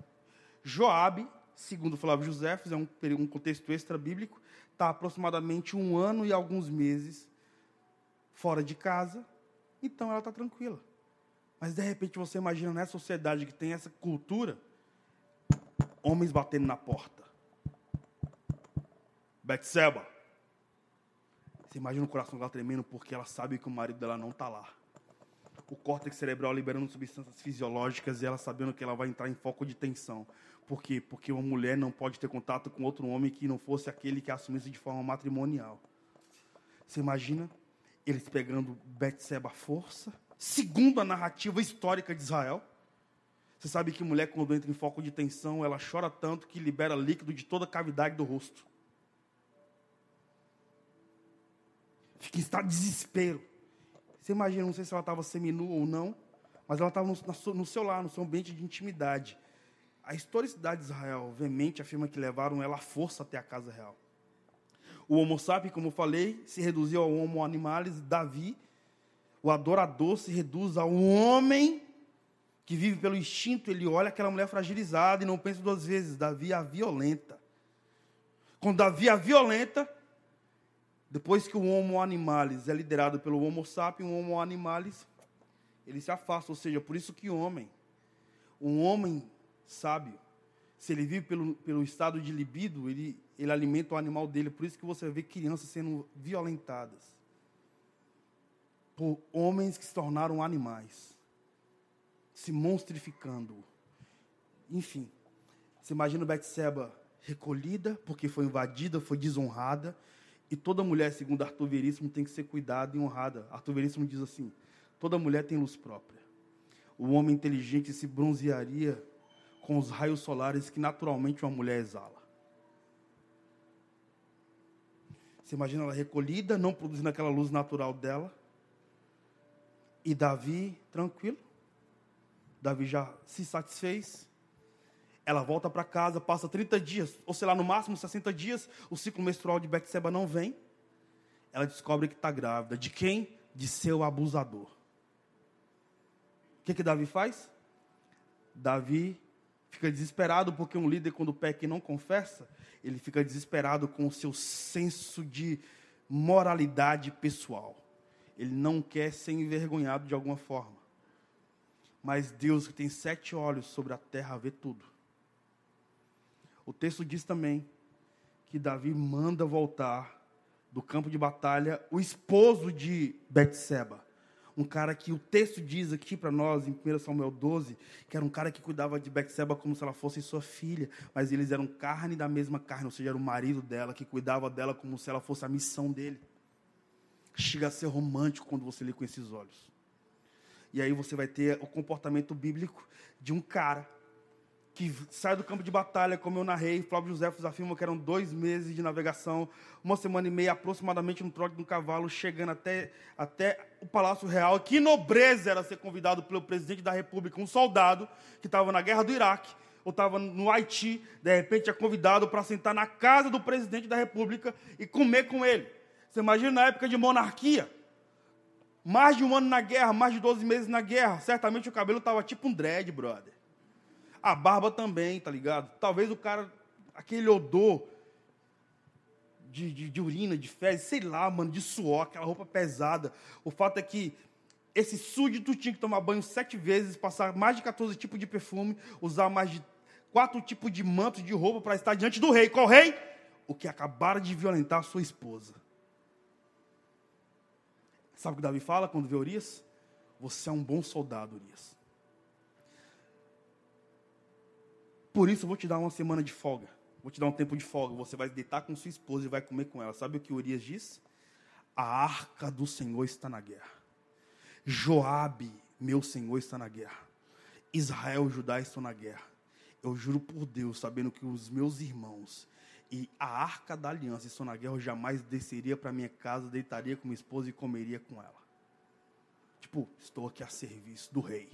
Joabe, segundo Flávio José, é um, um contexto extra bíblico, está aproximadamente um ano e alguns meses fora de casa, então ela está tranquila. Mas de repente você imagina nessa sociedade que tem essa cultura, homens batendo na porta. Betseba. Você imagina o coração dela tremendo porque ela sabe que o marido dela não está lá. O córtex cerebral liberando substâncias fisiológicas e ela sabendo que ela vai entrar em foco de tensão. Por quê? Porque uma mulher não pode ter contato com outro homem que não fosse aquele que assumisse de forma matrimonial. Você imagina eles pegando Betseba à força? segundo a narrativa histórica de Israel. Você sabe que mulher, quando entra em foco de tensão, ela chora tanto que libera líquido de toda a cavidade do rosto. Fica em estado de desespero. Você imagina, não sei se ela estava seminua ou não, mas ela estava no, no seu lar, no seu ambiente de intimidade. A historicidade de Israel veemente afirma que levaram ela à força até a casa real. O Homo sapiens, como eu falei, se reduziu ao Homo animalis, Davi, o adorador se reduz a um homem que vive pelo instinto, ele olha aquela mulher fragilizada e não pensa duas vezes. Davi a violenta. Quando Davi a violenta, depois que o homo animalis é liderado pelo homo sapiens, o homo animalis, ele se afasta. Ou seja, por isso que homem, um homem sábio, se ele vive pelo, pelo estado de libido, ele, ele alimenta o animal dele. Por isso que você vê crianças sendo violentadas por homens que se tornaram animais, se monstrificando. Enfim, você imagina Betseba recolhida, porque foi invadida, foi desonrada, e toda mulher, segundo Arthur Veríssimo, tem que ser cuidada e honrada. Arthur Veríssimo diz assim: toda mulher tem luz própria. O homem inteligente se bronzearia com os raios solares que naturalmente uma mulher exala. Você imagina ela recolhida, não produzindo aquela luz natural dela, e Davi, tranquilo. Davi já se satisfez. Ela volta para casa, passa 30 dias, ou sei lá, no máximo 60 dias, o ciclo menstrual de Betseba não vem. Ela descobre que está grávida. De quem? De seu abusador. O que, que Davi faz? Davi fica desesperado porque um líder, quando peca e não confessa, ele fica desesperado com o seu senso de moralidade pessoal. Ele não quer ser envergonhado de alguma forma. Mas Deus, que tem sete olhos sobre a terra, vê tudo. O texto diz também que Davi manda voltar do campo de batalha o esposo de Betseba. Um cara que o texto diz aqui para nós, em 1 Samuel 12, que era um cara que cuidava de Betseba como se ela fosse sua filha, mas eles eram carne da mesma carne, ou seja, era o marido dela, que cuidava dela como se ela fosse a missão dele chega a ser romântico quando você lê com esses olhos. E aí você vai ter o comportamento bíblico de um cara que sai do campo de batalha, como eu narrei, Flávio José afirma que eram dois meses de navegação, uma semana e meia aproximadamente no trote de um cavalo, chegando até, até o Palácio Real. Que nobreza era ser convidado pelo presidente da República, um soldado que estava na guerra do Iraque, ou estava no Haiti, de repente é convidado para sentar na casa do presidente da República e comer com ele. Você imagina na época de monarquia? Mais de um ano na guerra, mais de 12 meses na guerra. Certamente o cabelo estava tipo um dread, brother. A barba também, tá ligado? Talvez o cara, aquele odor de, de, de urina, de fezes, sei lá, mano, de suor, aquela roupa pesada. O fato é que esse súdito tinha que tomar banho sete vezes, passar mais de 14 tipos de perfume, usar mais de quatro tipos de mantos de roupa para estar diante do rei. Qual rei? O que acabaram de violentar sua esposa. Sabe o que Davi fala quando vê Urias? Você é um bom soldado, Urias. Por isso eu vou te dar uma semana de folga. Vou te dar um tempo de folga. Você vai deitar com sua esposa e vai comer com ela. Sabe o que Urias diz? A arca do Senhor está na guerra. Joabe, meu Senhor, está na guerra. Israel e Judá estão na guerra. Eu juro por Deus, sabendo que os meus irmãos e a arca da aliança estão na guerra, eu jamais desceria para minha casa, deitaria com minha esposa e comeria com ela. Tipo, estou aqui a serviço do rei.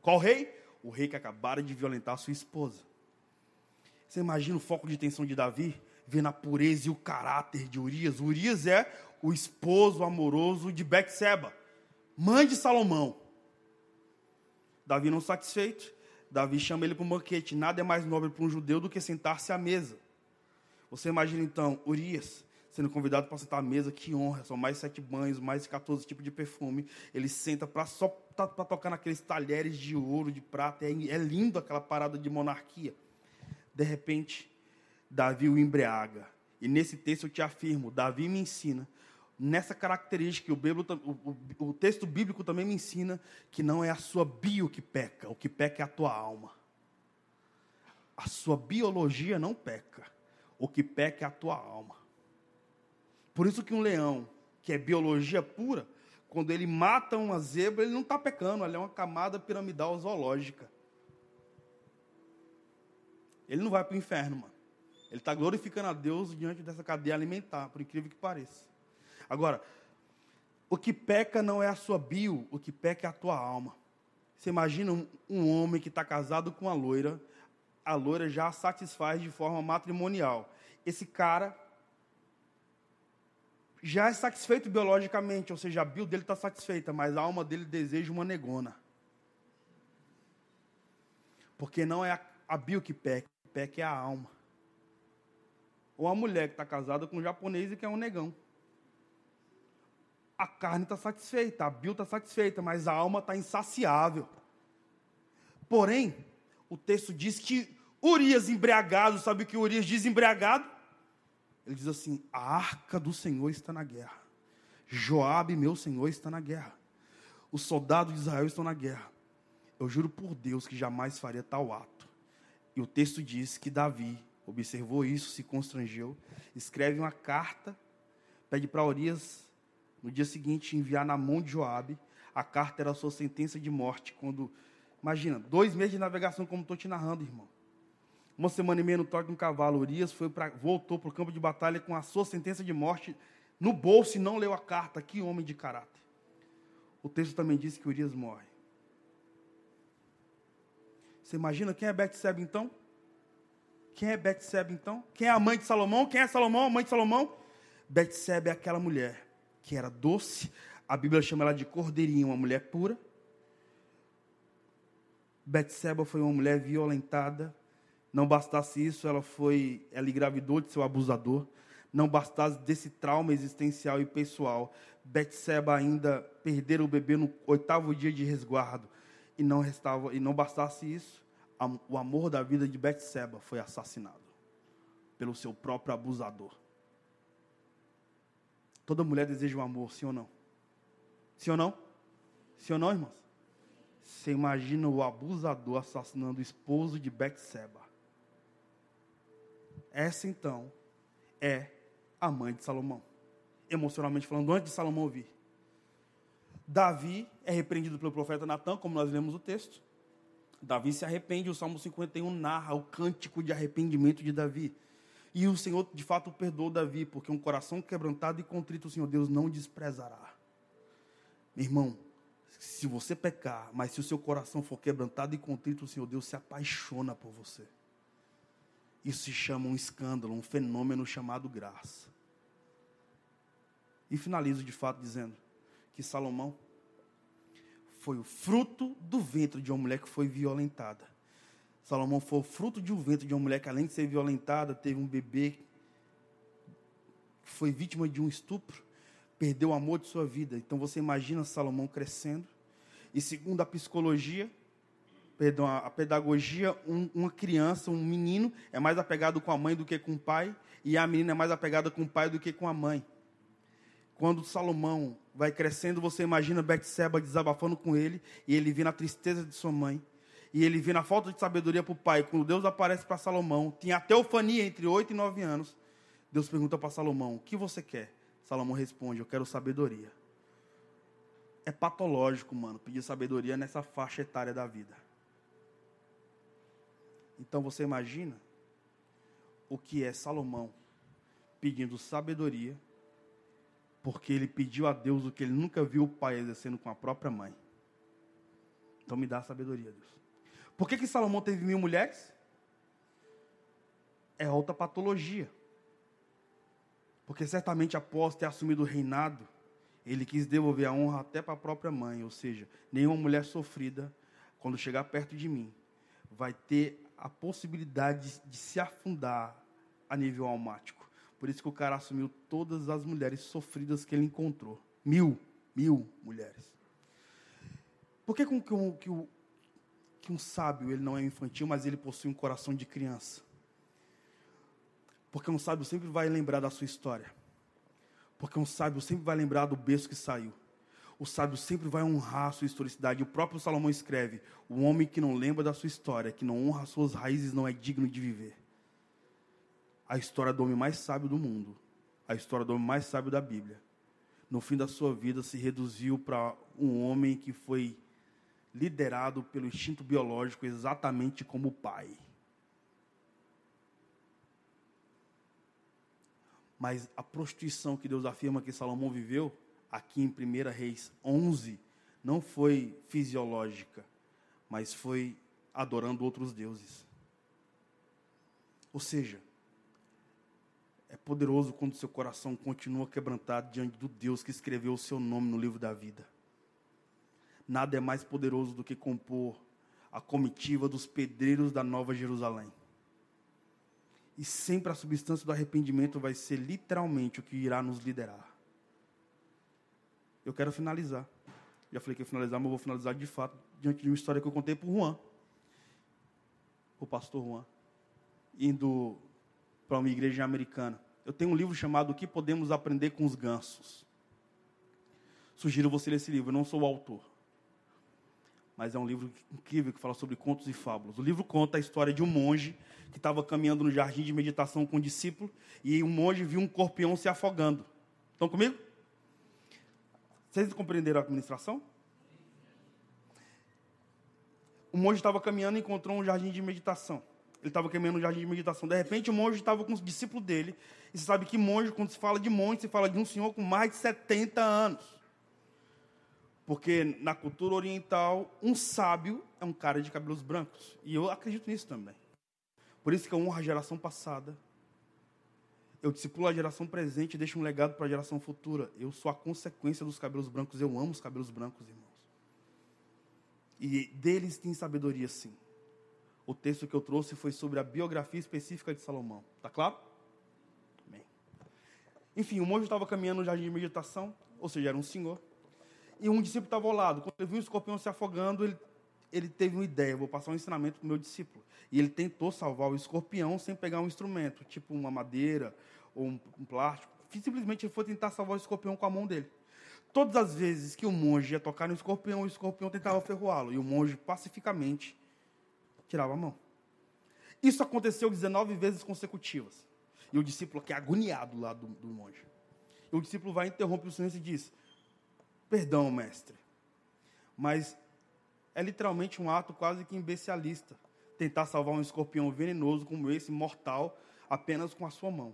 Qual rei? O rei que acabara de violentar sua esposa. Você imagina o foco de atenção de Davi, vendo a pureza e o caráter de Urias. Urias é o esposo amoroso de Betseba, mãe de Salomão. Davi não satisfeito, Davi chama ele para um banquete. Nada é mais nobre para um judeu do que sentar-se à mesa. Você imagina então Urias sendo convidado para sentar à mesa, que honra, são mais sete banhos, mais 14 tipos de perfume. Ele senta para só para tocar naqueles talheres de ouro, de prata. É, é lindo aquela parada de monarquia. De repente, Davi o embriaga. E nesse texto eu te afirmo, Davi me ensina nessa característica, o, o, o, texto bíblico também me ensina que não é a sua bio que peca, o que peca é a tua alma. A sua biologia não peca, o que peca é a tua alma. Por isso que um leão, que é biologia pura, quando ele mata uma zebra, ele não está pecando, ele é uma camada piramidal zoológica. Ele não vai para o inferno, mano. Ele está glorificando a Deus diante dessa cadeia alimentar, por incrível que pareça. Agora, o que peca não é a sua bio, o que peca é a tua alma. Você imagina um, um homem que está casado com uma loira, a loira já a satisfaz de forma matrimonial. Esse cara já é satisfeito biologicamente, ou seja, a bio dele está satisfeita, mas a alma dele deseja uma negona. Porque não é a, a bio que peca, peca é a alma. Ou a mulher que está casada com um japonês e que é um negão a carne está satisfeita, a bio está satisfeita, mas a alma está insaciável. Porém, o texto diz que Urias embriagado, sabe o que Urias diz embriagado? Ele diz assim: a arca do Senhor está na guerra. Joabe, meu Senhor, está na guerra. Os soldados de Israel estão na guerra. Eu juro por Deus que jamais faria tal ato. E o texto diz que Davi observou isso, se constrangeu, escreve uma carta, pede para Urias no dia seguinte, enviar na mão de Joabe. A carta era a sua sentença de morte. Quando, imagina, dois meses de navegação, como estou te narrando, irmão. Uma semana e meia no toque de um cavalo. Urias foi pra, voltou para o campo de batalha com a sua sentença de morte no bolso e não leu a carta. Que homem de caráter. O texto também diz que Urias morre. Você imagina quem é Betseba então? Quem é Betseba então? Quem é a mãe de Salomão? Quem é Salomão, a mãe de Salomão? Betseba é aquela mulher que era doce. A Bíblia chama ela de cordeirinho, uma mulher pura. Betseba foi uma mulher violentada. Não bastasse isso, ela foi, ela engravidou de seu abusador. Não bastasse desse trauma existencial e pessoal, Betseba ainda perdera o bebê no oitavo dia de resguardo. E não restava, e não bastasse isso, o amor da vida de Betseba foi assassinado pelo seu próprio abusador. Toda mulher deseja um amor, sim ou não? Sim ou não? Sim ou não, irmãos? Você imagina o abusador assassinando o esposo de Betseba. Essa então é a mãe de Salomão. Emocionalmente falando, antes de Salomão vir. Davi é repreendido pelo profeta Natan, como nós lemos o texto. Davi se arrepende, o Salmo 51 narra o cântico de arrependimento de Davi. E o Senhor, de fato, perdoou Davi, porque um coração quebrantado e contrito o Senhor Deus não desprezará. Meu irmão, se você pecar, mas se o seu coração for quebrantado e contrito, o Senhor Deus se apaixona por você. Isso se chama um escândalo, um fenômeno chamado graça. E finalizo de fato dizendo que Salomão foi o fruto do ventre de uma mulher que foi violentada. Salomão foi fruto de um vento de uma mulher que, além de ser violentada, teve um bebê que foi vítima de um estupro, perdeu o amor de sua vida. Então você imagina Salomão crescendo. E segundo a psicologia, perdão, a pedagogia, um, uma criança, um menino, é mais apegado com a mãe do que com o pai, e a menina é mais apegada com o pai do que com a mãe. Quando Salomão vai crescendo, você imagina Betseba desabafando com ele, e ele vê na tristeza de sua mãe, e ele vê na falta de sabedoria para o pai. Quando Deus aparece para Salomão, tinha até teofania entre 8 e 9 anos. Deus pergunta para Salomão: O que você quer? Salomão responde: Eu quero sabedoria. É patológico, mano, pedir sabedoria nessa faixa etária da vida. Então você imagina o que é Salomão pedindo sabedoria, porque ele pediu a Deus o que ele nunca viu o pai exercendo com a própria mãe. Então me dá sabedoria, Deus. Por que, que Salomão teve mil mulheres? É outra patologia. Porque certamente após ter assumido o reinado, ele quis devolver a honra até para a própria mãe. Ou seja, nenhuma mulher sofrida, quando chegar perto de mim, vai ter a possibilidade de, se afundar a nível almático. Por isso que o cara assumiu todas as mulheres sofridas que ele encontrou. Mil, mil mulheres. Por que, que, um, que, o, que um sábio ele não é infantil, mas ele possui um coração de criança? Porque um sábio sempre vai lembrar da sua história. Porque um sábio sempre vai lembrar do berço que saiu. O sábio sempre vai honrar a sua historicidade. O próprio Salomão escreve: O homem que não lembra da sua história, que não honra as suas raízes, não é digno de viver. A história do homem mais sábio do mundo, a história do homem mais sábio da Bíblia, no fim da sua vida se reduziu para um homem que foi liderado pelo instinto biológico exatamente como o pai. Mas a prostituição que Deus afirma que Salomão viveu, aqui em 1 Reis 11, não foi fisiológica, mas foi adorando outros deuses. Ou seja, é poderoso quando seu coração continua quebrantado diante do Deus que escreveu o seu nome no livro da vida nada é mais poderoso do que compor a comitiva dos pedreiros da Nova Jerusalém. E sempre a substância do arrependimento vai ser literalmente o que irá nos liderar. Eu quero finalizar. Já falei que ia finalizar, mas vou finalizar de fato diante de uma história que eu contei para o Juan, o pastor Juan, indo para uma igreja americana. Eu tenho um livro chamado O que Podemos Aprender com os Gansos. Sugiro você ler esse livro, eu não sou o autor mas é um livro incrível que fala sobre contos e fábulas. O livro conta a história de um monge que estava caminhando no jardim de meditação com um discípulo e o monge viu um escorpião se afogando. Estão comigo? Vocês compreenderam a administração? O monge estava caminhando e encontrou um jardim de meditação. Ele estava caminhando no jardim de meditação. De repente, o monge estava com os discípulos dele. E você sabe que monge, quando se fala de monge, se fala de um senhor com mais de 70 anos. Porque na cultura oriental, um sábio é um cara de cabelos brancos. E eu acredito nisso também. Por isso que eu honro a geração passada. Eu discipulo a geração presente e deixo um legado para a geração futura. Eu sou a consequência dos cabelos brancos. Eu amo os cabelos brancos, irmãos. E deles tem sabedoria, sim. O texto que eu trouxe foi sobre a biografia específica de Salomão. Tá claro? Bem. Enfim, o monge estava caminhando no jardim de meditação, ou seja, era um senhor. E um discípulo estava ao lado. Quando ele viu o escorpião se afogando, ele, ele teve uma ideia: vou passar um ensinamento para o meu discípulo. E ele tentou salvar o escorpião sem pegar um instrumento, tipo uma madeira ou um, um plástico. Simplesmente ele foi tentar salvar o escorpião com a mão dele. Todas as vezes que o monge ia tocar no escorpião, o escorpião tentava ferroá-lo. E o monge pacificamente tirava a mão. Isso aconteceu 19 vezes consecutivas. E o discípulo, que é agoniado lá do, do monge. E o discípulo vai interromper o silêncio e diz: Perdão, mestre. Mas é literalmente um ato quase que imbecilista tentar salvar um escorpião venenoso como esse, mortal, apenas com a sua mão.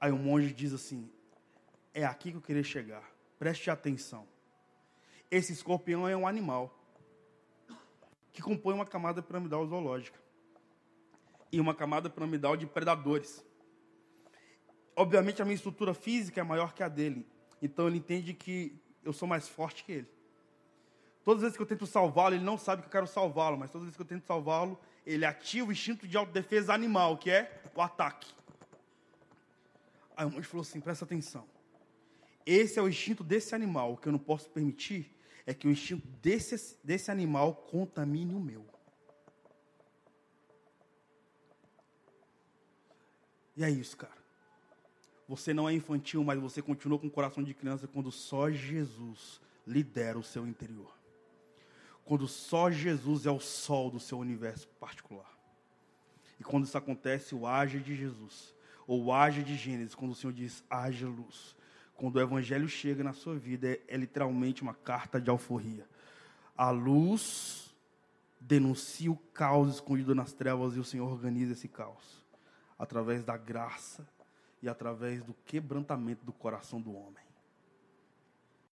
Aí o monge diz assim: É aqui que eu queria chegar. Preste atenção. Esse escorpião é um animal que compõe uma camada piramidal zoológica e uma camada piramidal de predadores. Obviamente, a minha estrutura física é maior que a dele, então ele entende que eu sou mais forte que ele. Todas as vezes que eu tento salvá-lo, ele não sabe que eu quero salvá-lo, mas todas as vezes que eu tento salvá-lo, ele ativa o instinto de autodefesa animal, que é o ataque. Aí o monge falou assim: presta atenção. Esse é o instinto desse animal. O que eu não posso permitir é que o instinto desse, desse animal contamine o meu. E é isso, cara. Você não é infantil, mas você continua com o coração de criança quando só Jesus lidera o seu interior. Quando só Jesus é o sol do seu universo particular. E quando isso acontece, o age de Jesus, ou age de Gênesis, quando o Senhor diz, haja luz. Quando o evangelho chega na sua vida, é, é literalmente uma carta de alforria. A luz denuncia o caos escondido nas trevas e o Senhor organiza esse caos através da graça e através do quebrantamento do coração do homem.